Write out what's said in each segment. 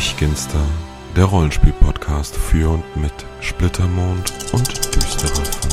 Stechginster, der Rollenspiel-Podcast für und mit Splittermond und düsterer.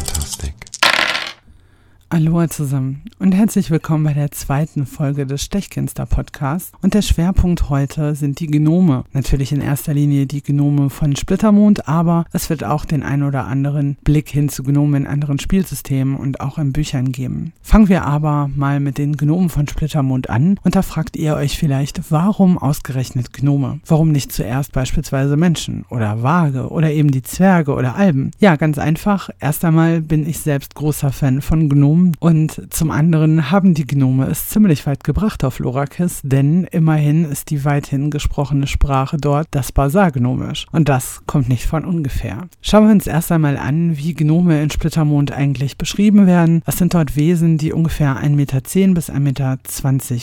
Aloha zusammen und herzlich willkommen bei der zweiten Folge des Stechkinster Podcasts. Und der Schwerpunkt heute sind die Genome. Natürlich in erster Linie die Genome von Splittermond, aber es wird auch den ein oder anderen Blick hin zu Genomen in anderen Spielsystemen und auch in Büchern geben. Fangen wir aber mal mit den Genomen von Splittermond an und da fragt ihr euch vielleicht, warum ausgerechnet Gnome? Warum nicht zuerst beispielsweise Menschen oder Waage oder eben die Zwerge oder Alben? Ja, ganz einfach. Erst einmal bin ich selbst großer Fan von Gnomen Gnomen und zum anderen haben die Gnome es ziemlich weit gebracht auf Lorakis, denn immerhin ist die weithin gesprochene Sprache dort das Basar-Gnomisch und das kommt nicht von ungefähr. Schauen wir uns erst einmal an, wie Gnome in Splittermond eigentlich beschrieben werden. Das sind dort Wesen, die ungefähr 1,10 Meter bis 1,20 Meter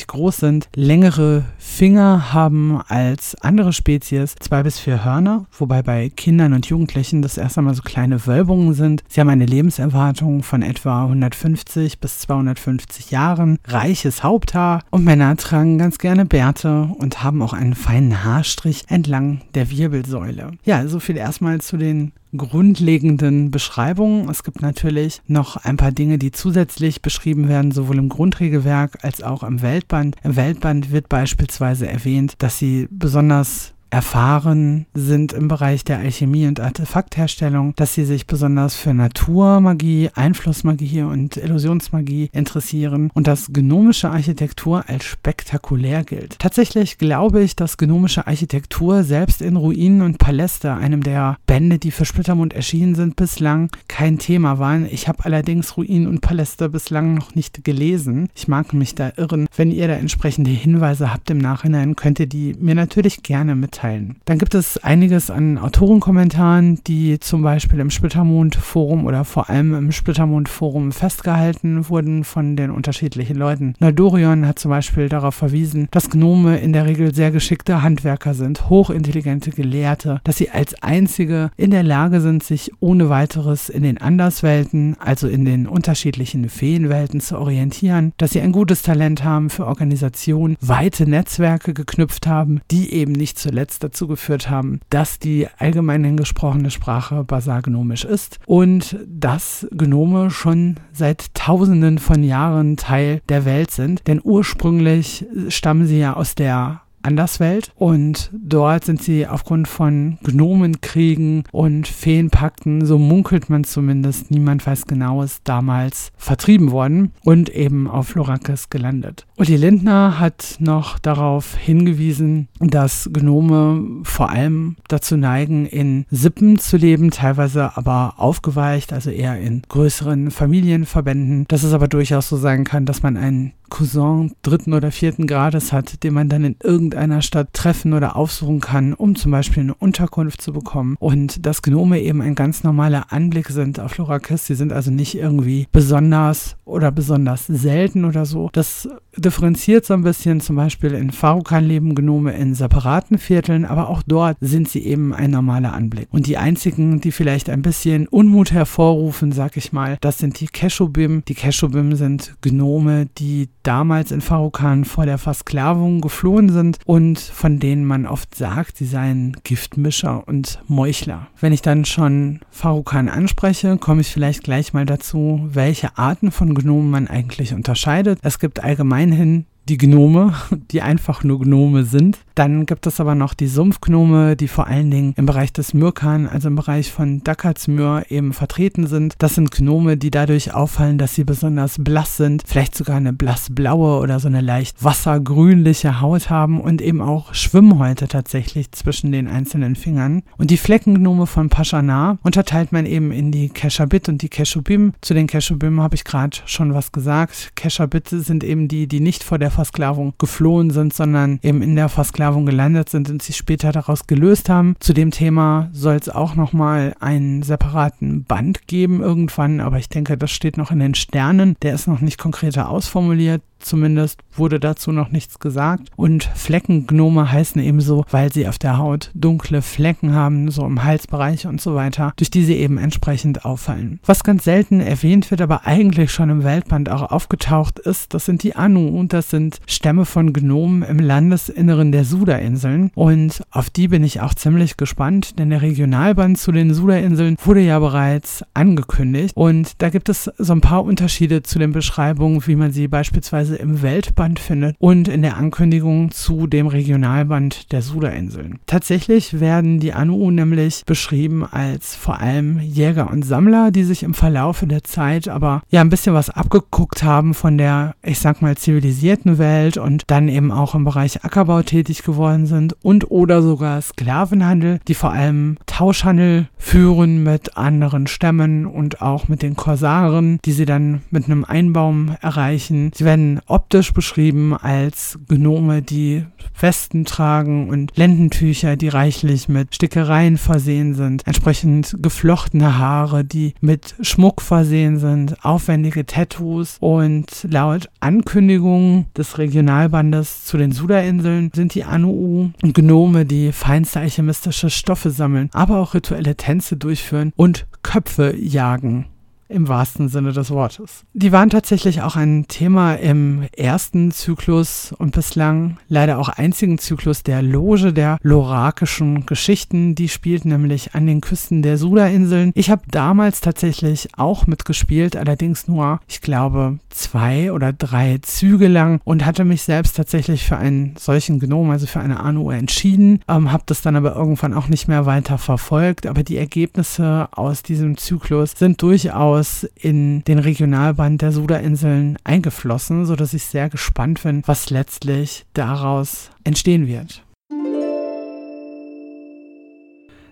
groß sind, längere Finger haben als andere Spezies, zwei bis vier Hörner, wobei bei Kindern und Jugendlichen das erst einmal so kleine Wölbungen sind. Sie haben eine Lebenserwartung von etwa 150 150 bis 250 Jahren, reiches Haupthaar und Männer tragen ganz gerne Bärte und haben auch einen feinen Haarstrich entlang der Wirbelsäule. Ja, so viel erstmal zu den grundlegenden Beschreibungen. Es gibt natürlich noch ein paar Dinge, die zusätzlich beschrieben werden, sowohl im Grundregelwerk als auch im Weltband. Im Weltband wird beispielsweise erwähnt, dass sie besonders erfahren sind im Bereich der Alchemie und Artefaktherstellung, dass sie sich besonders für Naturmagie, Einflussmagie und Illusionsmagie interessieren und dass genomische Architektur als spektakulär gilt. Tatsächlich glaube ich, dass genomische Architektur selbst in Ruinen und Paläste, einem der Bände, die für Splittermund erschienen sind, bislang kein Thema waren. Ich habe allerdings Ruinen und Paläste bislang noch nicht gelesen. Ich mag mich da irren. Wenn ihr da entsprechende Hinweise habt im Nachhinein, könnt ihr die mir natürlich gerne mitteilen mitteilen. Dann gibt es einiges an Autorenkommentaren, die zum Beispiel im Splittermond-Forum oder vor allem im Splittermond-Forum festgehalten wurden von den unterschiedlichen Leuten. Naldorion hat zum Beispiel darauf verwiesen, dass Gnome in der Regel sehr geschickte Handwerker sind, hochintelligente Gelehrte, dass sie als einzige in der Lage sind, sich ohne weiteres in den Anderswelten, also in den unterschiedlichen Feenwelten zu orientieren, dass sie ein gutes Talent haben für Organisation, weite Netzwerke geknüpft haben, die eben nicht zuletzt zuletzt dazu geführt haben, dass die allgemein gesprochene Sprache basargnomisch ist und dass Gnome schon seit tausenden von Jahren Teil der Welt sind. Denn ursprünglich stammen sie ja aus der Anderswelt und dort sind sie aufgrund von Gnomenkriegen und Feenpakten, so munkelt man zumindest, niemand weiß genaues, damals vertrieben worden und eben auf Lorakis gelandet. Uli Lindner hat noch darauf hingewiesen, dass Gnome vor allem dazu neigen, in Sippen zu leben, teilweise aber aufgeweicht, also eher in größeren Familienverbänden. Dass es aber durchaus so sein kann, dass man einen Cousin dritten oder vierten Grades hat, den man dann in irgendeiner Stadt treffen oder aufsuchen kann, um zum Beispiel eine Unterkunft zu bekommen. Und dass Gnome eben ein ganz normaler Anblick sind auf Lorakis. Sie sind also nicht irgendwie besonders oder besonders selten oder so. Das differenziert so ein bisschen. Zum Beispiel in Farukan leben Gnome in separaten Vierteln, aber auch dort sind sie eben ein normaler Anblick. Und die einzigen, die vielleicht ein bisschen Unmut hervorrufen, sag ich mal, das sind die Keshubim. Die Keshubim sind Gnome, die damals in Farukan vor der Versklavung geflohen sind und von denen man oft sagt, sie seien Giftmischer und Meuchler. Wenn ich dann schon Farukan anspreche, komme ich vielleicht gleich mal dazu, welche Arten von Gnomen man eigentlich unterscheidet. Es gibt allgemeinhin die Gnome, die einfach nur Gnome sind. Dann gibt es aber noch die Sumpfgnome, die vor allen Dingen im Bereich des Myrkan, also im Bereich von Dakatsmyr eben vertreten sind. Das sind Gnome, die dadurch auffallen, dass sie besonders blass sind, vielleicht sogar eine blassblaue oder so eine leicht wassergrünliche Haut haben und eben auch Schwimmhäute tatsächlich zwischen den einzelnen Fingern. Und die Fleckengnome von Paschanar unterteilt man eben in die Keshabit und die Keshubim. Zu den Keshubim habe ich gerade schon was gesagt. Keshabit sind eben die, die nicht vor der Versklavung geflohen sind, sondern eben in der Versklavung gelandet sind und sich später daraus gelöst haben. Zu dem Thema soll es auch nochmal einen separaten Band geben irgendwann, aber ich denke, das steht noch in den Sternen. Der ist noch nicht konkreter ausformuliert. Zumindest wurde dazu noch nichts gesagt. Und Fleckengnome heißen ebenso, weil sie auf der Haut dunkle Flecken haben, so im Halsbereich und so weiter, durch die sie eben entsprechend auffallen. Was ganz selten erwähnt wird, aber eigentlich schon im Weltband auch aufgetaucht ist, das sind die Anu und das sind Stämme von Gnomen im Landesinneren der Suda-Inseln. Und auf die bin ich auch ziemlich gespannt, denn der Regionalband zu den Suda-Inseln wurde ja bereits angekündigt. Und da gibt es so ein paar Unterschiede zu den Beschreibungen, wie man sie beispielsweise im Weltband findet und in der Ankündigung zu dem Regionalband der Suda-Inseln. Tatsächlich werden die Anu nämlich beschrieben als vor allem Jäger und Sammler, die sich im Verlaufe der Zeit aber ja ein bisschen was abgeguckt haben von der, ich sag mal, zivilisierten Welt und dann eben auch im Bereich Ackerbau tätig geworden sind und oder sogar Sklavenhandel, die vor allem Tauschhandel führen mit anderen Stämmen und auch mit den Korsaren, die sie dann mit einem Einbaum erreichen. Sie werden optisch beschrieben als Gnome, die Westen tragen und Lendentücher, die reichlich mit Stickereien versehen sind, entsprechend geflochtene Haare, die mit Schmuck versehen sind, aufwendige Tattoos und laut Ankündigung des Regionalbandes zu den Suda-Inseln sind die Anu Gnome, die feinste alchemistische Stoffe sammeln, aber auch rituelle Tänze durchführen und Köpfe jagen im wahrsten Sinne des Wortes. Die waren tatsächlich auch ein Thema im ersten Zyklus und bislang leider auch einzigen Zyklus der Loge der lorakischen Geschichten. Die spielt nämlich an den Küsten der Sula-Inseln. Ich habe damals tatsächlich auch mitgespielt, allerdings nur, ich glaube, zwei oder drei Züge lang und hatte mich selbst tatsächlich für einen solchen Gnome, also für eine Anu entschieden, ähm, habe das dann aber irgendwann auch nicht mehr weiter verfolgt. Aber die Ergebnisse aus diesem Zyklus sind durchaus durchaus in den Regionalband der Suda-Inseln eingeflossen, sodass ich sehr gespannt bin, was letztlich daraus entstehen wird.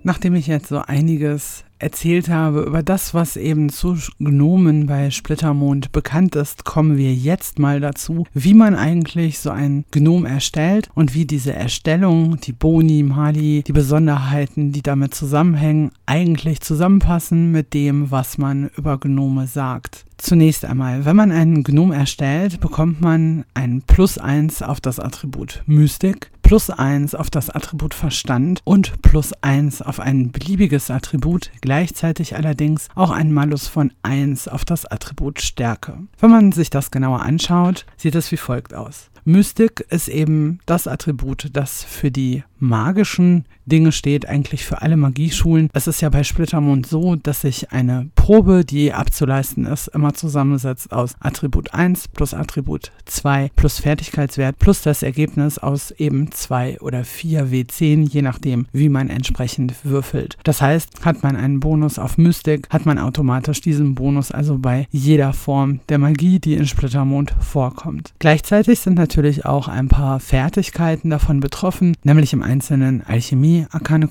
Nachdem ich jetzt so einiges erzählt habe über das, was eben zu Gnomen bei Splittermond bekannt ist, kommen wir jetzt mal dazu, wie man eigentlich so ein Gnom erstellt und wie diese Erstellung, die Boni, Mali, die Besonderheiten, die damit zusammenhängen, eigentlich zusammenpassen mit dem, was man über Gnome sagt. Zunächst einmal, wenn man einen Gnom erstellt, bekommt man ein Plus 1 auf das Attribut Mystik, plus 1 auf das Attribut Verstand und plus 1 auf ein beliebiges Attribut, gleichzeitig allerdings auch ein Malus von 1 auf das Attribut Stärke. Wenn man sich das genauer anschaut, sieht es wie folgt aus. Mystik ist eben das Attribut, das für die magischen Dinge steht, eigentlich für alle Magieschulen. Es ist ja bei Splittermond so, dass sich eine Probe, die abzuleisten ist, immer zusammensetzt aus Attribut 1 plus Attribut 2 plus Fertigkeitswert plus das Ergebnis aus eben 2 oder 4 W10, je nachdem, wie man entsprechend würfelt. Das heißt, hat man einen Bonus auf Mystik, hat man automatisch diesen Bonus also bei jeder Form der Magie, die in Splittermond vorkommt. Gleichzeitig sind natürlich auch ein paar Fertigkeiten davon betroffen, nämlich im Einzelnen Alchemie, Arkane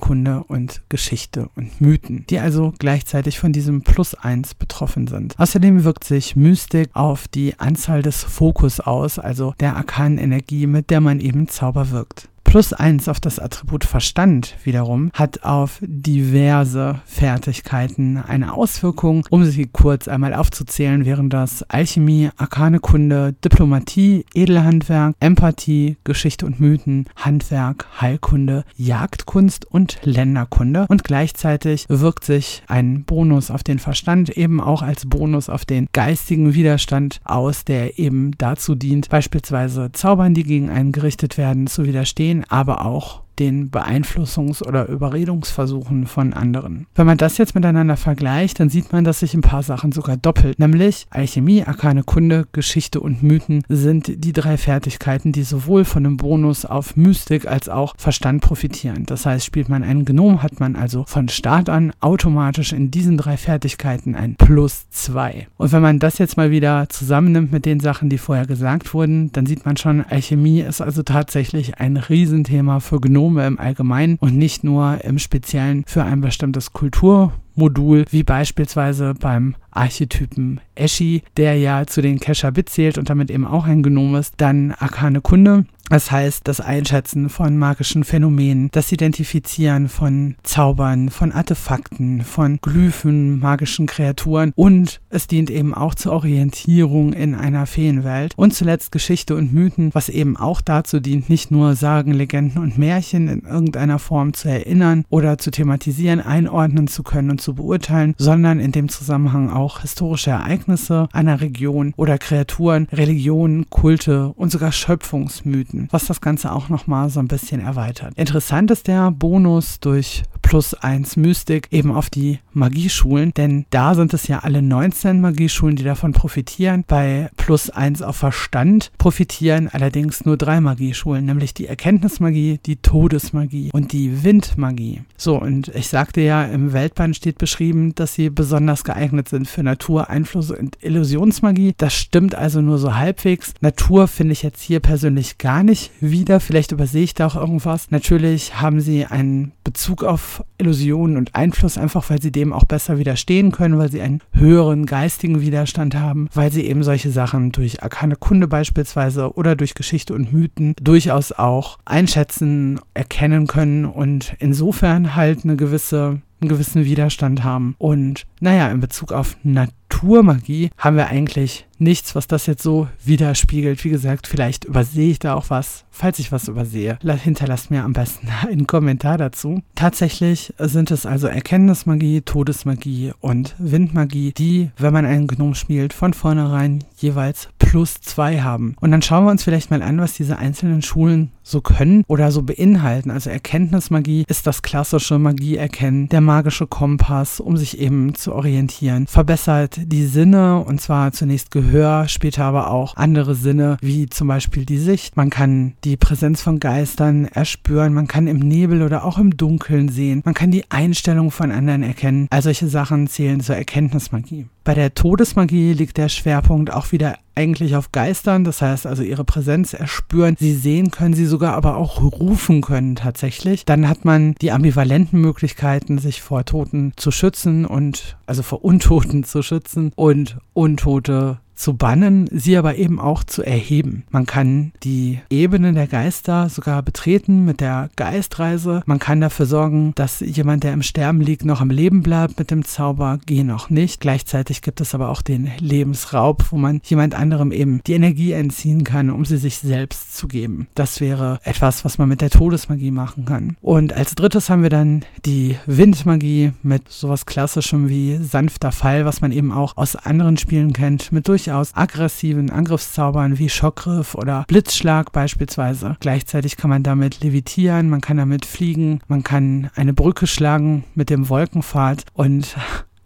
und Geschichte und Mythen, die also gleichzeitig von diesem Plus 1 betroffen sind. Außerdem wirkt sich Mystik auf die Anzahl des Fokus aus, also der arkanen Energie, mit der man eben Zauber wirkt. Plus eins auf das Attribut Verstand wiederum hat auf diverse Fertigkeiten eine Auswirkung. Um sie kurz einmal aufzuzählen, wären das Alchemie, Arkane Kunde, Diplomatie, Edelhandwerk, Empathie, Geschichte und Mythen, Handwerk, Heilkunde, Jagdkunst und Länderkunde. Und gleichzeitig wirkt sich ein Bonus auf den Verstand eben auch als Bonus auf den geistigen Widerstand aus, der eben dazu dient, beispielsweise Zaubern, die gegen einen gerichtet werden, zu widerstehen aber auch den Beeinflussungs- oder Überredungsversuchen von anderen. Wenn man das jetzt miteinander vergleicht, dann sieht man, dass sich ein paar Sachen sogar doppelt. Nämlich Alchemie, Arkane Kunde, Geschichte und Mythen sind die drei Fertigkeiten, die sowohl von einem Bonus auf Mystik als auch Verstand profitieren. Das heißt, spielt man einen Gnom, hat man also von Start an automatisch in diesen drei Fertigkeiten ein Plus 2. Und wenn man das jetzt mal wieder zusammennimmt mit den Sachen, die vorher gesagt wurden, dann sieht man schon, Alchemie ist also tatsächlich ein Riesenthema für Gnome Genome im Allgemeinen und nicht nur im Speziellen für ein bestimmtes Kulturmodul, wie beispielsweise beim Archetypen Eschi, der ja zu den Kesha Bit zählt und damit eben auch ein Genom ist. Dann Arkane Kunde Das heißt, das Einschätzen von magischen Phänomenen, das Identifizieren von Zaubern, von Artefakten, von Glyphen, magischen Kreaturen und es dient eben auch zur Orientierung in einer Feenwelt. Und zuletzt Geschichte und Mythen, was eben auch dazu dient, nicht nur Sagen, Legenden und Märchen in irgendeiner Form zu erinnern oder zu thematisieren, einordnen zu können und zu beurteilen, sondern in dem Zusammenhang auch historische Ereignisse einer Region oder Kreaturen, Religionen, Kulte und sogar Schöpfungsmythen bieten, was das Ganze auch nochmal so ein bisschen erweitert. Interessant ist der Bonus durch plus 1 Mystik eben auf die Magieschulen, denn da sind es ja alle 19 Magieschulen, die davon profitieren. Bei plus 1 auf Verstand profitieren allerdings nur drei Magieschulen, nämlich die Erkenntnismagie, die Todesmagie und die Windmagie. So, und ich sagte ja, im Weltband steht beschrieben, dass sie besonders geeignet sind für Natur, Einfluss und Illusionsmagie. Das stimmt also nur so halbwegs. Natur finde ich jetzt hier persönlich gar nicht wieder. Vielleicht übersehe ich da auch irgendwas. Natürlich haben sie einen Bezug auf Illusionen und Einfluss, einfach weil sie dem auch besser widerstehen können, weil sie einen höheren geistigen Widerstand haben, weil sie eben solche Sachen durch arkane Kunde beispielsweise oder durch Geschichte und Mythen durchaus auch einschätzen, erkennen können und insofern halt eine gewisse einen gewissen Widerstand haben. Und naja, in Bezug auf Naturmagie haben wir eigentlich nichts, was das jetzt so widerspiegelt. Wie gesagt, vielleicht übersehe ich da auch was. Falls ich was übersehe, hinterlasst mir am besten einen Kommentar dazu. Tatsächlich sind es also Erkenntnismagie, Todesmagie und Windmagie, die, wenn man einen Gnom spielt, von vornherein jeweils plus zwei haben. Und dann schauen wir uns vielleicht mal an, was diese einzelnen Schulen so können oder so beinhalten. Also Erkenntnismagie ist das klassische Magie erkennen, der magische Kompass, um sich eben zu orientieren. Verbessert die Sinne und zwar zunächst Gehör, später aber auch andere Sinne, wie zum Beispiel die Sicht. Man kann die Präsenz von Geistern erspüren, man kann im Nebel oder auch im Dunkeln sehen, man kann die Einstellung von anderen erkennen. All solche Sachen zählen zur Erkenntnismagie. Bei der Todesmagie liegt der Schwerpunkt auch wieder eigentlich auf Geistern, das heißt also ihre Präsenz erspüren, sie sehen können, sie sogar aber auch rufen können tatsächlich. Dann hat man die ambivalenten Möglichkeiten, sich vor Toten zu schützen und also vor Untoten zu schützen und Untote zu bannen, sie aber eben auch zu erheben. Man kann die Ebene der Geister sogar betreten mit der Geistreise. Man kann dafür sorgen, dass jemand, der im Sterben liegt, noch am Leben bleibt mit dem Zauber, geh noch nicht. Gleichzeitig gibt es aber auch den Lebensraub, wo man jemand anderem eben die Energie entziehen kann, um sie sich selbst zu geben. Das wäre etwas, was man mit der Todesmagie machen kann. Und als drittes haben wir dann die Windmagie mit sowas klassischem wie sanfter Fall, was man eben auch aus anderen Spielen kennt, mit durch durchaus aggressiven Angriffszaubern wie Schockgriff oder Blitzschlag beispielsweise. Gleichzeitig kann man damit levitieren, man kann damit fliegen, man kann eine Brücke schlagen mit dem Wolkenpfad und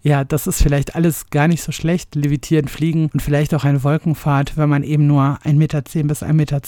ja, das ist vielleicht alles gar nicht so schlecht. Levitieren, fliegen und vielleicht auch eine Wolkenfahrt, wenn man eben nur 1,10 Meter bis 1,20 Meter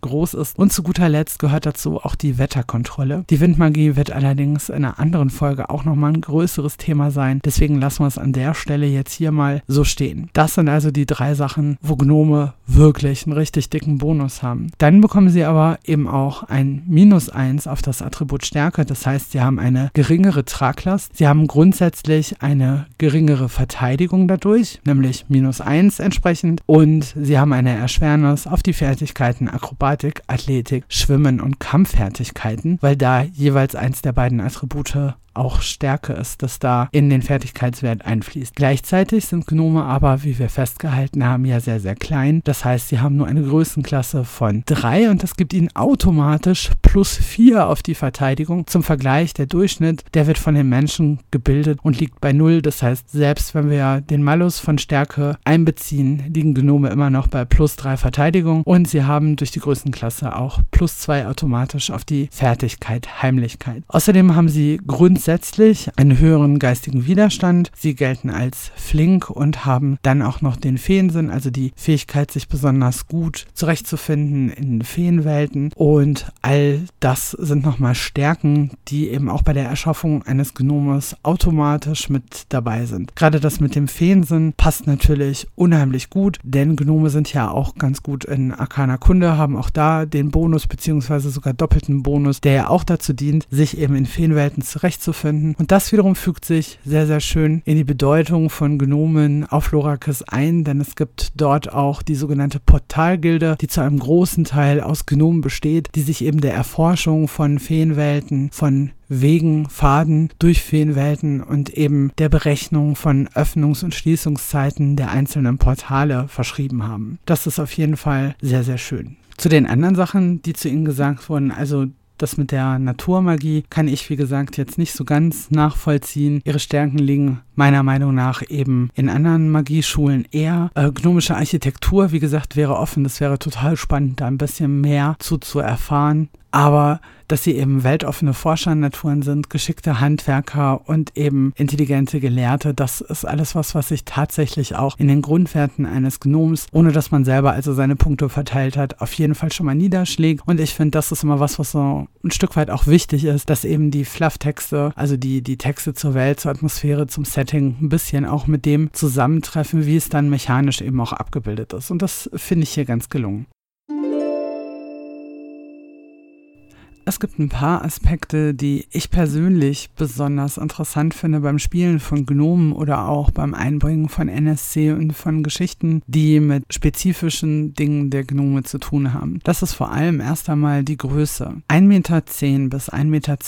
groß ist. Und zu guter Letzt gehört dazu auch die Wetterkontrolle. Die Windmagie wird allerdings in einer anderen Folge auch nochmal ein größeres Thema sein. Deswegen lassen wir es an der Stelle jetzt hier mal so stehen. Das sind also die drei Sachen, wo Gnome wirklich einen richtig dicken Bonus haben. Dann bekommen sie aber eben auch ein Minus 1 auf das Attribut Stärke. Das heißt, sie haben eine geringere Traglast. Sie haben grundsätzlich eine eine geringere Verteidigung dadurch, nämlich minus 1 entsprechend. Und sie haben eine Erschwernis auf die Fertigkeiten Akrobatik, Athletik, Schwimmen und Kampffertigkeiten, weil da jeweils eins der beiden Attribute auch Stärke ist, das da in den Fertigkeitswert einfließt. Gleichzeitig sind Gnome aber, wie wir festgehalten haben, ja sehr, sehr klein. Das heißt, sie haben nur eine Größenklasse von 3 und das gibt ihnen automatisch plus 4 auf die Verteidigung. Zum Vergleich, der Durchschnitt, der wird von den Menschen gebildet und liegt bei 0. Das heißt, selbst wenn wir den Malus von Stärke einbeziehen, liegen Gnome immer noch bei plus 3 Verteidigung und sie haben durch die Größenklasse auch plus 2 automatisch auf die Fertigkeit Heimlichkeit. Außerdem haben sie grundsätzlich grundsätzlich einen höheren geistigen Widerstand. Sie gelten als flink und haben dann auch noch den Feensinn, also die Fähigkeit, sich besonders gut zurechtzufinden in Feenwelten. Und all das sind nochmal Stärken, die eben auch bei der Erschaffung eines Gnomes automatisch mit dabei sind. Gerade das mit dem Feensinn passt natürlich unheimlich gut, denn Gnome sind ja auch ganz gut in Arcana Kunde, haben auch da den Bonus beziehungsweise sogar doppelten Bonus, der ja auch dazu dient, sich eben in Feenwelten zurechtzufinden finden. Und das wiederum fügt sich sehr, sehr schön in die Bedeutung von Gnomen auf Lorakis ein, denn es gibt dort auch die sogenannte Portalgilde, die zu einem großen Teil aus Gnomen besteht, die sich eben der Erforschung von Feenwelten, von Wegen, Faden durch Feenwelten und eben der Berechnung von Öffnungs- und Schließungszeiten der einzelnen Portale verschrieben haben. Das ist auf jeden Fall sehr, sehr schön. Zu den anderen Sachen, die zu Ihnen gesagt wurden, also das mit der Naturmagie kann ich, wie gesagt, jetzt nicht so ganz nachvollziehen. Ihre Stärken liegen meiner Meinung nach eben in anderen Magieschulen eher. Äh, gnomische Architektur, wie gesagt, wäre offen. Das wäre total spannend, da ein bisschen mehr zu, zu erfahren. Aber dass sie eben weltoffene Forschernaturen sind, geschickte Handwerker und eben intelligente Gelehrte. Das ist alles was, was sich tatsächlich auch in den Grundwerten eines Gnoms, ohne dass man selber also seine Punkte verteilt hat, auf jeden Fall schon mal niederschlägt. Und ich finde, das ist immer was, was so ein Stück weit auch wichtig ist, dass eben die Fluff-Texte, also die, die Texte zur Welt, zur Atmosphäre, zum Setting, ein bisschen auch mit dem zusammentreffen, wie es dann mechanisch eben auch abgebildet ist. Und das finde ich hier ganz gelungen. Es gibt ein paar Aspekte, die ich persönlich besonders interessant finde beim Spielen von Gnomen oder auch beim Einbringen von NSC und von Geschichten, die mit spezifischen Dingen der Gnome zu tun haben. Das ist vor allem erst einmal die Größe. 1,10 Meter bis 1,20 Meter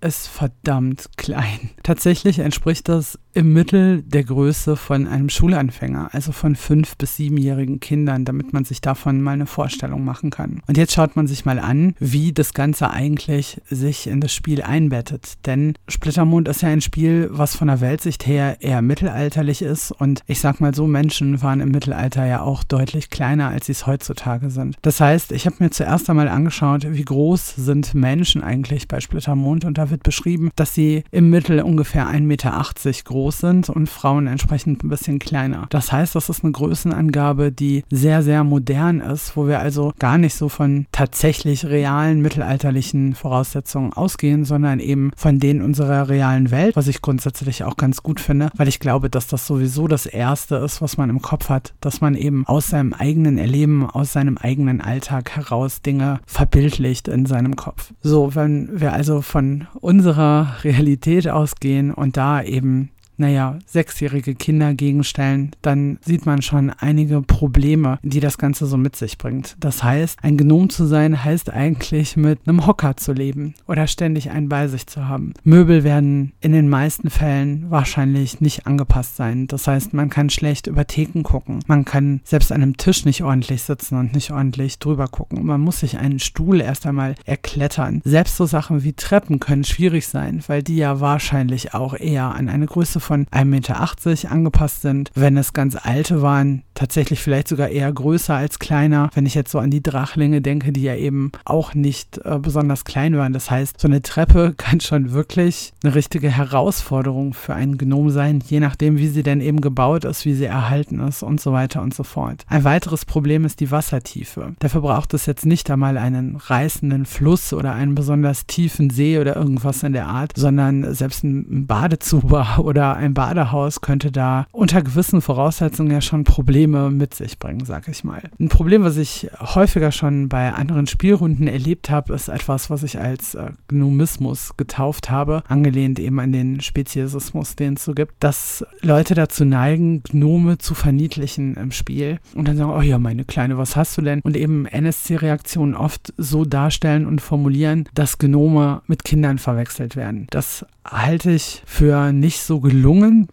ist verdammt klein. Tatsächlich entspricht das im Mittel der Größe von einem Schulanfänger, also von fünf bis siebenjährigen Kindern, damit man sich davon mal eine Vorstellung machen kann. Und jetzt schaut man sich mal an, wie das Ganze eigentlich sich in das Spiel einbettet. Denn Splittermond ist ja ein Spiel, was von der Weltsicht her eher mittelalterlich ist. Und ich sag mal so, Menschen waren im Mittelalter ja auch deutlich kleiner, als sie es heutzutage sind. Das heißt, ich habe mir zuerst einmal angeschaut, wie groß sind Menschen eigentlich bei Splittermond. Und da wird beschrieben, dass sie im Mittel ungefähr 1,80 Meter groß sind und Frauen entsprechend ein bisschen kleiner. Das heißt, das ist eine Größenangabe, die sehr, sehr modern ist, wo wir also gar nicht so von tatsächlich realen Mittelalter mittelalterlichen Voraussetzungen ausgehen, sondern eben von denen unserer realen Welt, was ich grundsätzlich auch ganz gut finde, weil ich glaube, dass das sowieso das Erste ist, was man im Kopf hat, dass man eben aus seinem eigenen Erleben, aus seinem eigenen Alltag heraus Dinge verbildlicht in seinem Kopf. So, wenn wir also von unserer Realität ausgehen und da eben naja, sechsjährige Kinder gegenstellen, dann sieht man schon einige Probleme, die das Ganze so mit sich bringt. Das heißt, ein Gnom zu sein, heißt eigentlich mit einem Hocker zu leben oder ständig einen bei sich zu haben. Möbel werden in den meisten Fällen wahrscheinlich nicht angepasst sein. Das heißt, man kann schlecht über Theken gucken. Man kann selbst an einem Tisch nicht ordentlich sitzen und nicht ordentlich drüber gucken. Man muss sich einen Stuhl erst einmal erklettern. Selbst so Sachen wie Treppen können schwierig sein, weil die ja wahrscheinlich auch eher an eine Größe von 1,80 Meter angepasst sind. Wenn es ganz alte waren, tatsächlich vielleicht sogar eher größer als kleiner. Wenn ich jetzt so an die Drachlinge denke, die ja eben auch nicht äh, besonders klein waren. Das heißt, so eine Treppe kann schon wirklich eine richtige Herausforderung für einen Gnom sein, je nachdem, wie sie denn eben gebaut ist, wie sie erhalten ist und so weiter und so fort. Ein weiteres Problem ist die Wassertiefe. Dafür braucht es jetzt nicht einmal einen reißenden Fluss oder einen besonders tiefen See oder irgendwas in der Art, sondern selbst ein Badezuber oder ein Badehaus könnte da unter gewissen Voraussetzungen ja schon Probleme mit sich bringen, sag ich mal. Ein Problem, was ich häufiger schon bei anderen Spielrunden erlebt habe, ist etwas, was ich als äh, Gnomismus getauft habe, angelehnt eben an den Speziesismus, den es so gibt, dass Leute dazu neigen, Gnome zu verniedlichen im Spiel und dann sagen, oh ja, meine Kleine, was hast du denn? Und eben NSC-Reaktionen oft so darstellen und formulieren, dass Gnome mit Kindern verwechselt werden. Das halte ich für nicht so gelungen,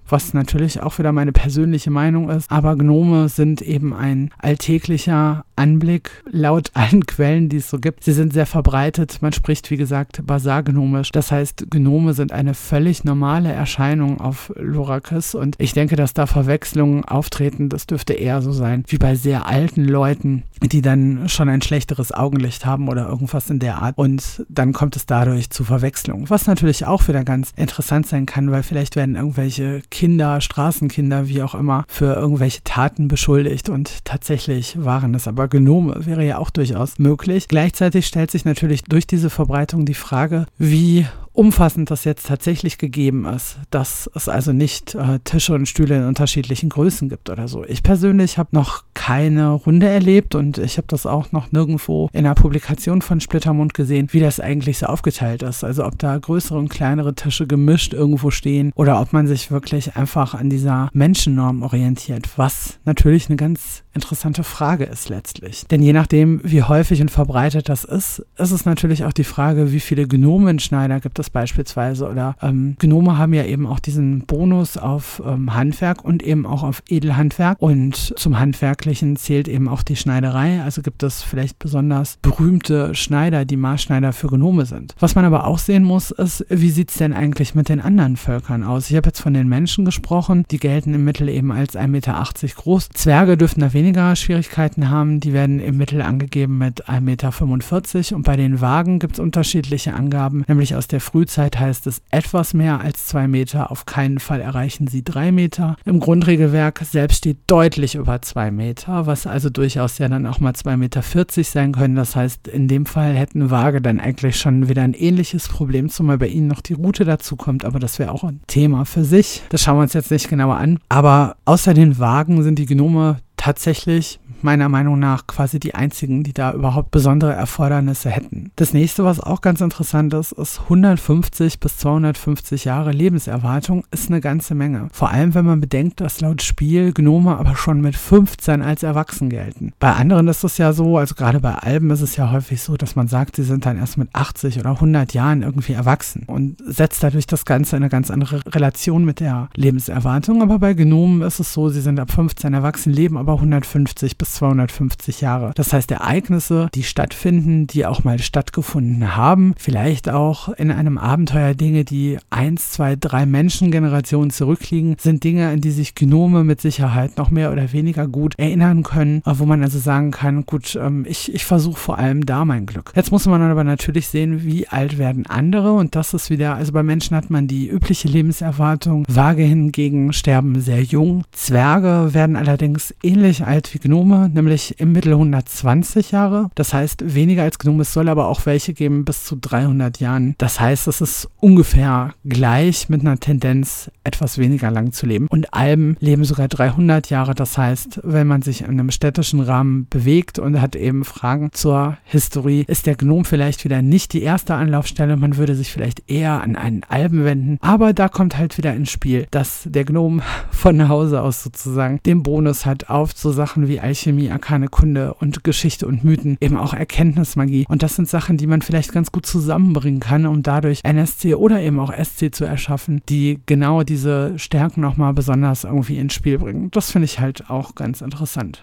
was natürlich auch wieder meine persönliche Meinung ist. Aber Gnome sind eben ein alltäglicher Anblick laut allen Quellen, die es so gibt. Sie sind sehr verbreitet. Man spricht, wie gesagt, Basargnomisch. Das heißt, Gnome sind eine völlig normale Erscheinung auf Lorakis. Und ich denke, dass da Verwechslungen auftreten. Das dürfte eher so sein wie bei sehr alten Leuten, die dann schon ein schlechteres Augenlicht haben oder irgendwas in der Art. Und dann kommt es dadurch zu Verwechslungen. Was natürlich auch wieder ganz interessant sein kann, weil vielleicht werden irgendwelche Kinder, Straßenkinder, wie auch immer, für irgendwelche Taten beschuldigt. Und tatsächlich waren es aber aber Genome wäre ja auch durchaus möglich. Gleichzeitig stellt sich natürlich durch diese Verbreitung die Frage, wie umfassend das jetzt tatsächlich gegeben ist, dass es also nicht äh, Tische und Stühle in unterschiedlichen Größen gibt oder so. Ich persönlich habe noch keine Runde erlebt und ich habe das auch noch nirgendwo in einer Publikation von Splittermund gesehen, wie das eigentlich so aufgeteilt ist. Also ob da größere und kleinere Tische gemischt irgendwo stehen oder ob man sich wirklich einfach an dieser Menschennorm orientiert, was natürlich eine ganz interessante Frage ist letztlich. Denn je nachdem, wie häufig und verbreitet das ist, ist es natürlich auch die Frage, wie viele Gnomenschneider gibt es beispielsweise oder ähm, Gnome haben ja eben auch diesen Bonus auf ähm, Handwerk und eben auch auf Edelhandwerk und zum Handwerklichen zählt eben auch die Schneiderei, also gibt es vielleicht besonders berühmte Schneider, die Maßschneider für Gnome sind. Was man aber auch sehen muss, ist, wie sieht es denn eigentlich mit den anderen Völkern aus? Ich habe jetzt von den Menschen gesprochen, die gelten im Mittel eben als 1,80 Meter groß. Zwerge dürften da weniger Schwierigkeiten haben, die werden im Mittel angegeben mit 1,45 Meter und bei den Wagen gibt es unterschiedliche Angaben, nämlich aus der Frühzeit heißt es etwas mehr als 2 Meter, auf keinen Fall erreichen sie 3 Meter. Im Grundregelwerk selbst steht deutlich über 2 Meter, was also durchaus ja dann auch mal 2,40 Meter sein können. Das heißt, in dem Fall hätten Waage dann eigentlich schon wieder ein ähnliches Problem, zumal bei ihnen noch die Route dazu kommt, aber das wäre auch ein Thema für sich. Das schauen wir uns jetzt nicht genauer an. Aber außer den Wagen sind die Gnome tatsächlich meiner Meinung nach quasi die einzigen, die da überhaupt besondere Erfordernisse hätten. Das nächste, was auch ganz interessant ist, ist 150 bis 250 Jahre Lebenserwartung ist eine ganze Menge. Vor allem, wenn man bedenkt, dass laut Spiel Gnome aber schon mit 15 als erwachsen gelten. Bei anderen ist es ja so, also gerade bei Alben ist es ja häufig so, dass man sagt, sie sind dann erst mit 80 oder 100 Jahren irgendwie erwachsen und setzt dadurch das Ganze in eine ganz andere Relation mit der Lebenserwartung. Aber bei Gnomen ist es so, sie sind ab 15 erwachsen, leben aber 150 bis 250 Jahre. Das heißt, Ereignisse, die stattfinden, die auch mal stattgefunden haben, vielleicht auch in einem Abenteuer Dinge, die eins, zwei, drei Menschengenerationen zurückliegen, sind Dinge, an die sich Gnome mit Sicherheit noch mehr oder weniger gut erinnern können, wo man also sagen kann, gut, ähm, ich, ich versuche vor allem da mein Glück. Jetzt muss man aber natürlich sehen, wie alt werden andere und das ist wieder, also bei Menschen hat man die übliche Lebenserwartung, Waage hingegen sterben sehr jung. Zwerge werden allerdings ähnlich alt wie Gnome, nämlich im Mittel 120 Jahre. Das heißt, weniger als Gnome. Es soll aber auch welche geben bis zu 300 Jahren. Das heißt, es ist ungefähr gleich mit einer Tendenz, etwas weniger lang zu leben. Und Alben leben sogar 300 Jahre. Das heißt, wenn man sich in einem städtischen Rahmen bewegt und hat eben Fragen zur Historie, ist der Gnom vielleicht wieder nicht die erste Anlaufstelle. Man würde sich vielleicht eher an einen Alben wenden. Aber da kommt halt wieder ins Spiel, dass der Gnom von Hause aus sozusagen den Bonus hat auf so Sachen wie Alchemie Alchemie, arkane Kunde und Geschichte und Mythen, eben auch Erkenntnismagie. Und das sind Sachen, die man vielleicht ganz gut zusammenbringen kann, um dadurch NSC oder eben auch SC zu erschaffen, die genau diese Stärken nochmal besonders irgendwie ins Spiel bringen. Das finde ich halt auch ganz interessant.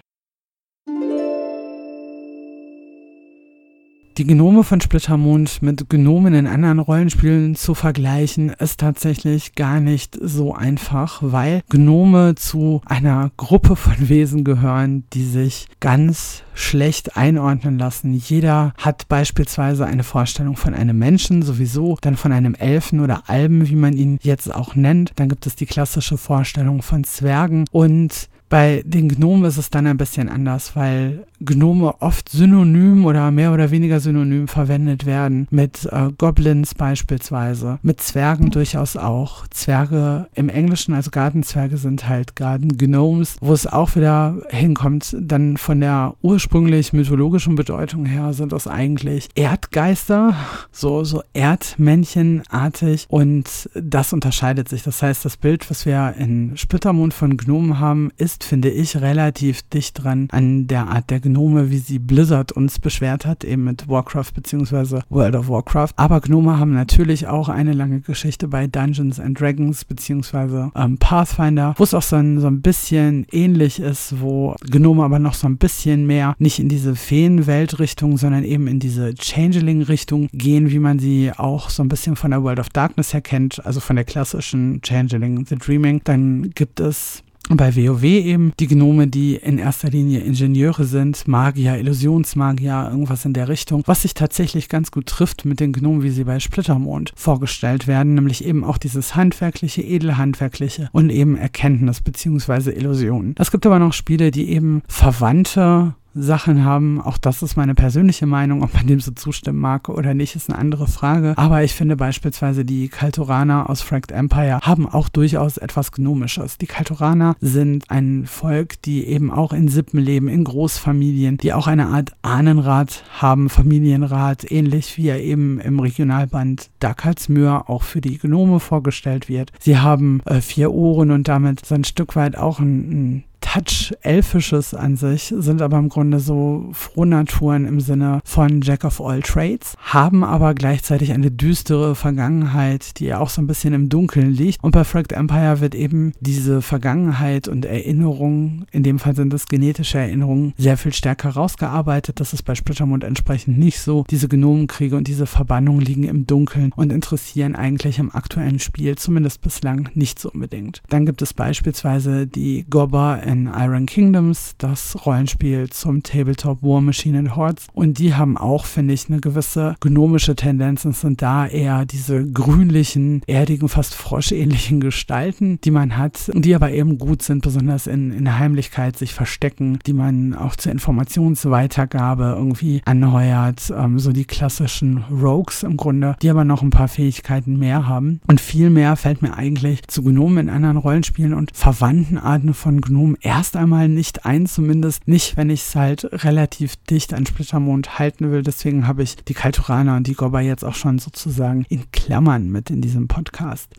Die Genome von Splittermond mit Genomen in anderen Rollenspielen zu vergleichen, ist tatsächlich gar nicht so einfach, weil Genome zu einer Gruppe von Wesen gehören, die sich ganz schlecht einordnen lassen. Jeder hat beispielsweise eine Vorstellung von einem Menschen sowieso, dann von einem Elfen oder Alben, wie man ihn jetzt auch nennt. Dann gibt es die klassische Vorstellung von Zwergen und bei den Gnomen ist es dann ein bisschen anders, weil Gnome oft synonym oder mehr oder weniger synonym verwendet werden. Mit äh, Goblins beispielsweise, mit Zwergen durchaus auch. Zwerge im Englischen, also Gartenzwerge sind halt Garden Gnomes, wo es auch wieder hinkommt, dann von der ursprünglich mythologischen Bedeutung her sind das eigentlich Erdgeister, so, so Erdmännchenartig und das unterscheidet sich. Das heißt, das Bild, was wir in Splittermond von Gnomen haben, ist finde ich, relativ dicht dran an der Art der Gnome, wie sie Blizzard uns beschwert hat, eben mit Warcraft bzw. World of Warcraft. Aber Gnome haben natürlich auch eine lange Geschichte bei Dungeons and Dragons bzw. Ähm, Pathfinder, wo es auch so ein, so ein bisschen ähnlich ist, wo Gnome aber noch so ein bisschen mehr nicht in diese Feenweltrichtung, sondern eben in diese Changeling-Richtung gehen, wie man sie auch so ein bisschen von der World of Darkness her kennt, also von der klassischen Changeling The Dreaming. Dann gibt es bei WoW eben die Gnome, die in erster Linie Ingenieure sind, Magier, Illusionsmagier, irgendwas in der Richtung, was sich tatsächlich ganz gut trifft mit den Gnomen, wie sie bei Splittermond vorgestellt werden, nämlich eben auch dieses handwerkliche, edelhandwerkliche und eben Erkenntnis bzw. Illusion. Es gibt aber noch Spiele, die eben Verwandte Sachen haben. Auch das ist meine persönliche Meinung. Ob man dem so zustimmen mag oder nicht, ist eine andere Frage. Aber ich finde beispielsweise die Kalturaner aus Fracked Empire haben auch durchaus etwas Gnomisches. Die Kalturaner sind ein Volk, die eben auch in Sippen leben, in Großfamilien, die auch eine Art Ahnenrat haben, Familienrat, ähnlich wie er eben im Regionalband Dakalsmür auch für die Gnome vorgestellt wird. Sie haben äh, vier Ohren und damit so ein Stück weit auch ein, ein Touch Elfisches an sich, sind aber im Grunde so Frohnaturen im Sinne von Jack of all Trades, haben aber gleichzeitig eine düstere Vergangenheit, die ja auch so ein bisschen im Dunkeln liegt. Und bei Fracked Empire wird eben diese Vergangenheit und Erinnerungen, in dem Fall sind es genetische Erinnerungen, sehr viel stärker rausgearbeitet. Das ist bei Splittermund entsprechend nicht so. Diese Genomenkriege und diese Verbannungen liegen im Dunkeln und interessieren eigentlich im aktuellen Spiel, zumindest bislang, nicht so unbedingt. Dann gibt es beispielsweise die Gobber in Iron Kingdoms, das Rollenspiel zum Tabletop War Machine and Hordes. Und die haben auch, finde ich, eine gewisse gnomische Tendenz und sind da eher diese grünlichen, erdigen, fast froschähnlichen Gestalten, die man hat, die aber eben gut sind, besonders in, in Heimlichkeit sich verstecken, die man auch zur Informationsweitergabe irgendwie anheuert. Ähm, so die klassischen Rogues im Grunde, die aber noch ein paar Fähigkeiten mehr haben. Und viel mehr fällt mir eigentlich zu Gnomen in anderen Rollenspielen und verwandten Arten von Gnomen erst einmal nicht ein, zumindest nicht, wenn ich es halt relativ dicht an Splittermond halten will. Deswegen habe ich die Kalturaner und die Gobba jetzt auch schon sozusagen in Klammern mit in diesem Podcast.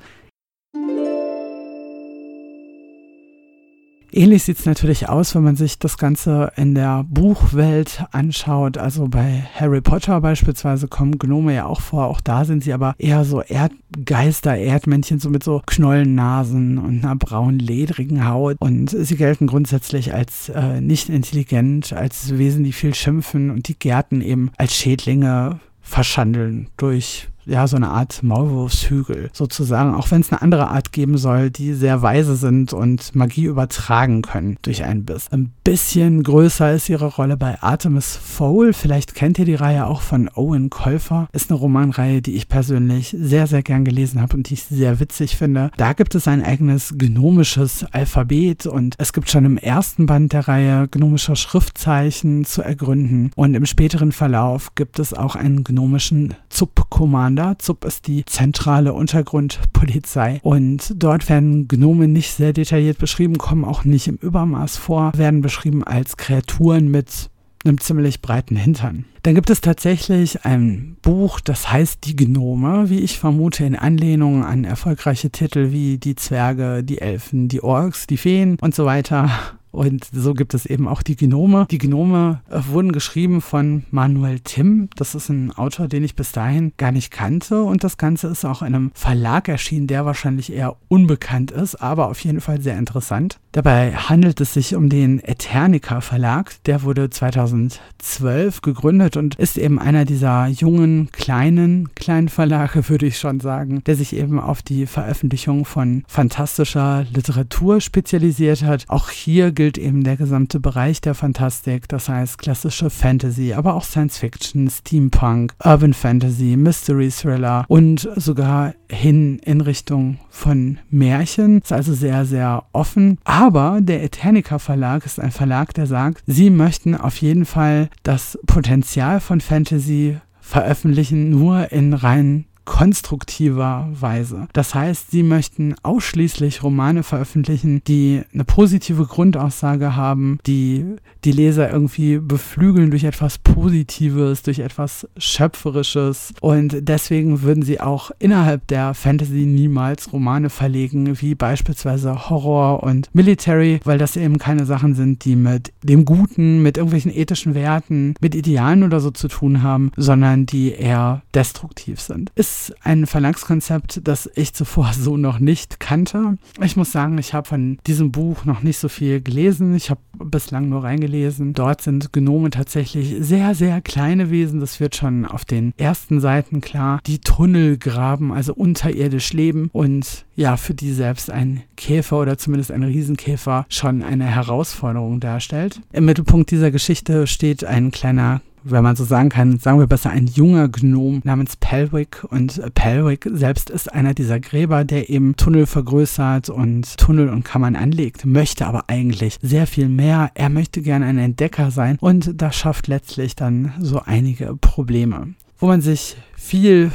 Ähnlich sieht es natürlich aus, wenn man sich das Ganze in der Buchwelt anschaut. Also bei Harry Potter beispielsweise kommen Gnome ja auch vor. Auch da sind sie aber eher so Erdgeister, Erdmännchen, so mit so Knollennasen und einer braunen, ledrigen Haut. Und sie gelten grundsätzlich als äh, nicht intelligent, als Wesen, die viel schimpfen und die Gärten eben als Schädlinge verschandeln durch ja, so eine Art Maulwurfshügel sozusagen, auch wenn es eine andere Art geben soll, die sehr weise sind und Magie übertragen können durch einen Biss. Ein bisschen größer ist ihre Rolle bei Artemis Fowl. Vielleicht kennt ihr die Reihe auch von Owen Käufer. Ist eine Romanreihe, die ich persönlich sehr, sehr gern gelesen habe und die ich sehr witzig finde. Da gibt es ein eigenes gnomisches Alphabet und es gibt schon im ersten Band der Reihe gnomische Schriftzeichen zu ergründen und im späteren Verlauf gibt es auch einen gnomischen Zub-Kommando Commander. ZUP ist die zentrale Untergrundpolizei. Und dort werden Gnome nicht sehr detailliert beschrieben, kommen auch nicht im Übermaß vor, werden beschrieben als Kreaturen mit einem ziemlich breiten Hintern. Dann gibt es tatsächlich ein Buch, das heißt Die Gnome, wie ich vermute, in Anlehnung an erfolgreiche Titel wie Die Zwerge, die Elfen, die Orks, die Feen und so weiter. Und so gibt es eben auch die Genome. Die Genome äh, wurden geschrieben von Manuel Tim. Das ist ein Autor, den ich bis dahin gar nicht kannte. Und das Ganze ist auch in einem Verlag erschienen, der wahrscheinlich eher unbekannt ist, aber auf jeden Fall sehr interessant. Dabei handelt es sich um den Eternica Verlag. Der wurde 2012 gegründet und ist eben einer dieser jungen, kleinen, kleinen Verlage, würde ich schon sagen, der sich eben auf die Veröffentlichung von fantastischer Literatur spezialisiert hat. Auch hier gilt gilt eben der gesamte Bereich der Fantastik, das heißt klassische Fantasy, aber auch Science Fiction, Steampunk, Urban Fantasy, Mystery Thriller und sogar hin in Richtung von Märchen. Ist also sehr, sehr offen. Aber der Eternica Verlag ist ein Verlag, der sagt, sie möchten auf jeden Fall das Potenzial von Fantasy veröffentlichen, nur in rein konstruktiver Weise. Das heißt, sie möchten ausschließlich Romane veröffentlichen, die eine positive Grundaussage haben, die die Leser irgendwie beflügeln durch etwas Positives, durch etwas Schöpferisches. Und deswegen würden sie auch innerhalb der Fantasy niemals Romane verlegen, wie beispielsweise Horror und Military, weil das eben keine Sachen sind, die mit dem Guten, mit irgendwelchen ethischen Werten, mit Idealen oder so zu tun haben, sondern die eher destruktiv sind. Ist ist ein Verlagskonzept, das ich zuvor so noch nicht kannte. Ich muss sagen, ich habe von diesem Buch noch nicht so viel gelesen. Ich habe bislang nur reingelesen. Dort sind Genome tatsächlich sehr, sehr kleine Wesen. Das wird schon auf den ersten Seiten klar. Die Tunnel graben, also unterirdisch leben und ja, für die selbst ein Käfer oder zumindest ein Riesenkäfer schon eine Herausforderung darstellt. Im Mittelpunkt dieser Geschichte steht ein kleiner wenn man so sagen kann, sagen wir besser ein junger Gnom namens Pelwick. Und Pelwick selbst ist einer dieser Gräber, der eben Tunnel vergrößert und Tunnel und Kammern anlegt, möchte aber eigentlich sehr viel mehr. Er möchte gerne ein Entdecker sein und das schafft letztlich dann so einige Probleme, wo man sich viel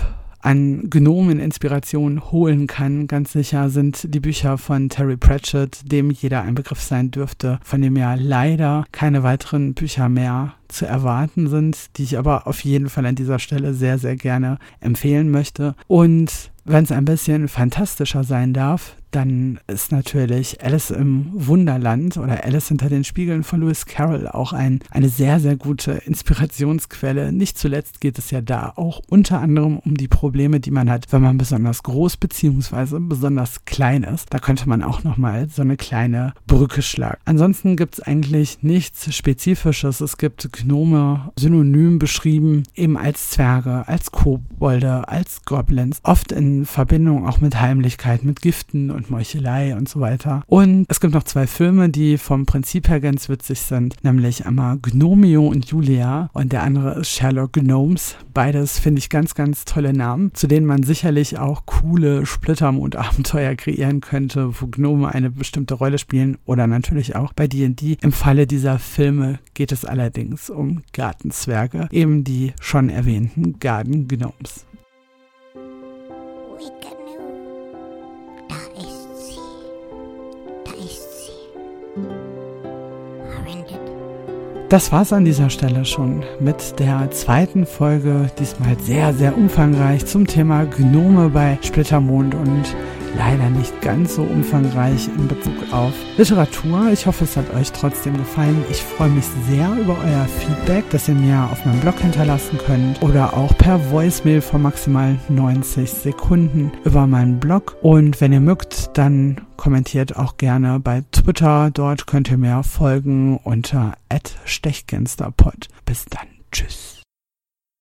an Gnomen-Inspiration holen kann. Ganz sicher sind die Bücher von Terry Pratchett, dem jeder ein Begriff sein dürfte, von dem ja leider keine weiteren Bücher mehr zu erwarten sind, die ich aber auf jeden Fall an dieser Stelle sehr, sehr gerne empfehlen möchte. Und wenn es ein bisschen fantastischer sein darf, dann ist natürlich Alice im Wunderland oder Alice hinter den Spiegeln von Lewis Carroll auch ein, eine sehr, sehr gute Inspirationsquelle. Nicht zuletzt geht es ja da auch unter anderem um die Probleme, die man hat, wenn man besonders groß bzw. besonders klein ist. Da könnte man auch nochmal so eine kleine Brücke schlagen. Ansonsten gibt es eigentlich nichts Spezifisches. Es gibt Gnome synonym beschrieben, eben als Zwerge, als Kobolde, als Goblins, oft in Verbindung auch mit Heimlichkeit, mit Giften und Meuchelei und so weiter. Und es gibt noch zwei Filme, die vom Prinzip her ganz witzig sind, nämlich einmal Gnomio und Julia und der andere ist Sherlock Gnomes. Beides finde ich ganz, ganz tolle Namen, zu denen man sicherlich auch coole Splittermond-Abenteuer kreieren könnte, wo Gnome eine bestimmte Rolle spielen oder natürlich auch bei D&D. Im Falle dieser Filme geht es allerdings um Gartenzwerge, eben die schon erwähnten Garden Gnomes. Das war's an dieser Stelle schon mit der zweiten Folge, diesmal sehr, sehr umfangreich zum Thema Gnome bei Splittermond und leider nicht ganz so umfangreich in Bezug auf Literatur. Ich hoffe, es hat euch trotzdem gefallen. Ich freue mich sehr über euer Feedback, das ihr mir auf meinem Blog hinterlassen könnt oder auch per Voicemail von maximal 90 Sekunden über meinen Blog. Und wenn ihr mögt, dann kommentiert auch gerne bei Twitter. Dort könnt ihr mir folgen unter @stechgensterpod. Bis dann.